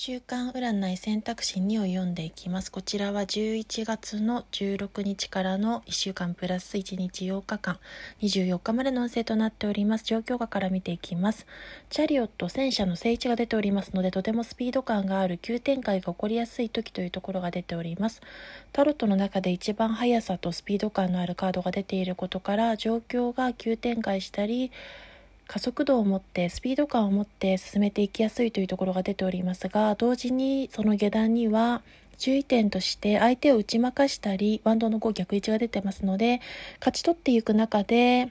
週間占い選択肢2を読んでいきます。こちらは11月の16日からの1週間プラス1日8日間、24日までの運勢となっております。状況下から見ていきます。チャリオット、戦車の聖地が出ておりますので、とてもスピード感がある急展開が起こりやすい時というところが出ております。タロットの中で一番速さとスピード感のあるカードが出ていることから、状況が急展開したり、加速度を持ってスピード感を持って進めていきやすいというところが出ておりますが同時にその下段には注意点として相手を打ち負かしたりバンドの5逆位置が出てますので勝ち取っていく中で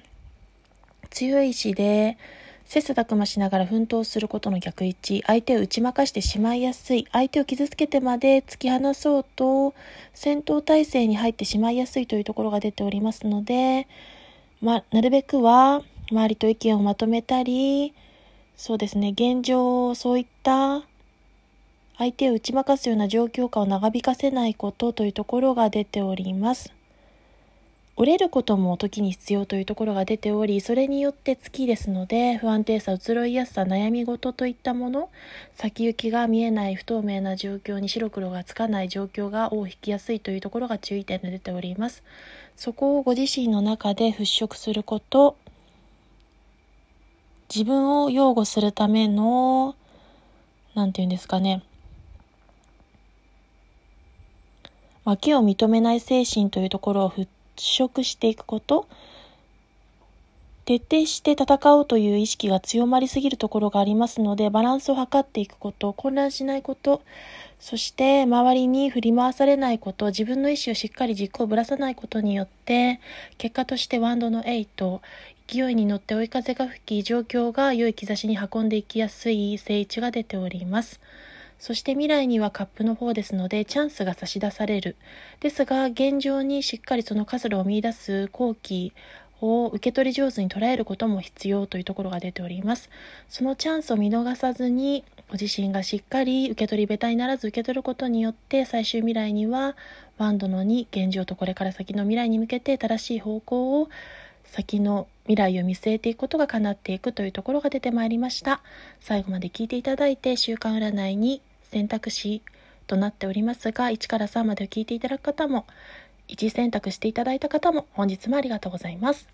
強い意志で切磋琢磨しながら奮闘することの逆位置相手を打ち負かしてしまいやすい相手を傷つけてまで突き放そうと戦闘態勢に入ってしまいやすいというところが出ておりますので、まあ、なるべくは周りと意見をまとめたり、そうですね、現状、そういった相手を打ち負かすような状況下を長引かせないことというところが出ております。折れることも時に必要というところが出ており、それによって月ですので、不安定さ、移ろいやすさ、悩み事といったもの、先行きが見えない不透明な状況に白黒がつかない状況が尾を引きやすいというところが注意点で出ております。そこをご自身の中で払拭すること、自分を擁護するための、なんて言うんですかね。脇を認めない精神というところを払拭していくこと。徹底して戦おうという意識が強まりすぎるところがありますので、バランスを図っていくこと、混乱しないこと、そして周りに振り回されないこと、自分の意思をしっかり軸をぶらさないことによって、結果としてワンドの8、勢いに乗って追い風が吹き、状況が良い兆しに運んでいきやすい聖地が出ております。そして未来にはカップの方ですので、チャンスが差し出される。ですが、現状にしっかりその活路を見出す後期を受け取り上手に捉えることも必要というところが出ております。そのチャンスを見逃さずに、ご自身がしっかり受け取り下手にならず受け取ることによって、最終未来には、ワンドの2、現状とこれから先の未来に向けて正しい方向を先の未来を見据えていくことが叶っていくというところが出てまいりました。最後まで聞いていただいて、週間占いに選択肢となっておりますが、1から3までを聞いていただく方も、1選択していただいた方も、本日もありがとうございます。